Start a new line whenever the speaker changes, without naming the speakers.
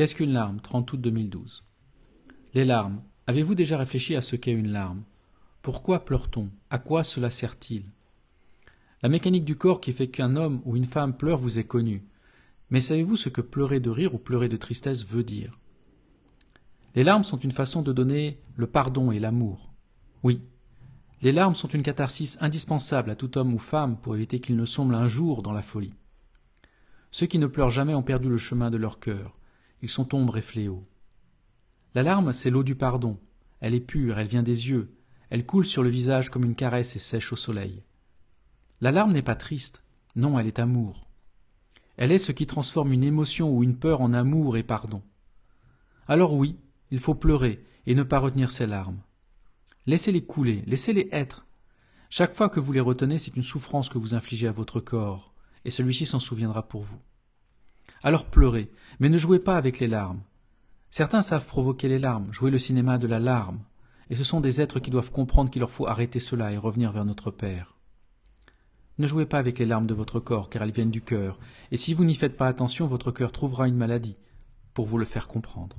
Qu'est-ce qu'une larme? 30 août 2012. Les larmes. Avez-vous déjà réfléchi à ce qu'est une larme? Pourquoi pleure-t-on? À quoi cela sert-il? La mécanique du corps qui fait qu'un homme ou une femme pleure vous est connue. Mais savez-vous ce que pleurer de rire ou pleurer de tristesse veut dire? Les larmes sont une façon de donner le pardon et l'amour. Oui, les larmes sont une catharsis indispensable à tout homme ou femme pour éviter qu'il ne sombre un jour dans la folie. Ceux qui ne pleurent jamais ont perdu le chemin de leur cœur. Ils sont ombre et fléau. La larme, c'est l'eau du pardon. Elle est pure, elle vient des yeux. Elle coule sur le visage comme une caresse et sèche au soleil. La larme n'est pas triste. Non, elle est amour. Elle est ce qui transforme une émotion ou une peur en amour et pardon. Alors oui, il faut pleurer et ne pas retenir ses larmes. Laissez-les couler, laissez-les être. Chaque fois que vous les retenez, c'est une souffrance que vous infligez à votre corps, et celui-ci s'en souviendra pour vous. Alors pleurez, mais ne jouez pas avec les larmes. Certains savent provoquer les larmes, jouer le cinéma de la larme, et ce sont des êtres qui doivent comprendre qu'il leur faut arrêter cela et revenir vers notre Père. Ne jouez pas avec les larmes de votre corps, car elles viennent du cœur, et si vous n'y faites pas attention, votre cœur trouvera une maladie, pour vous le faire comprendre.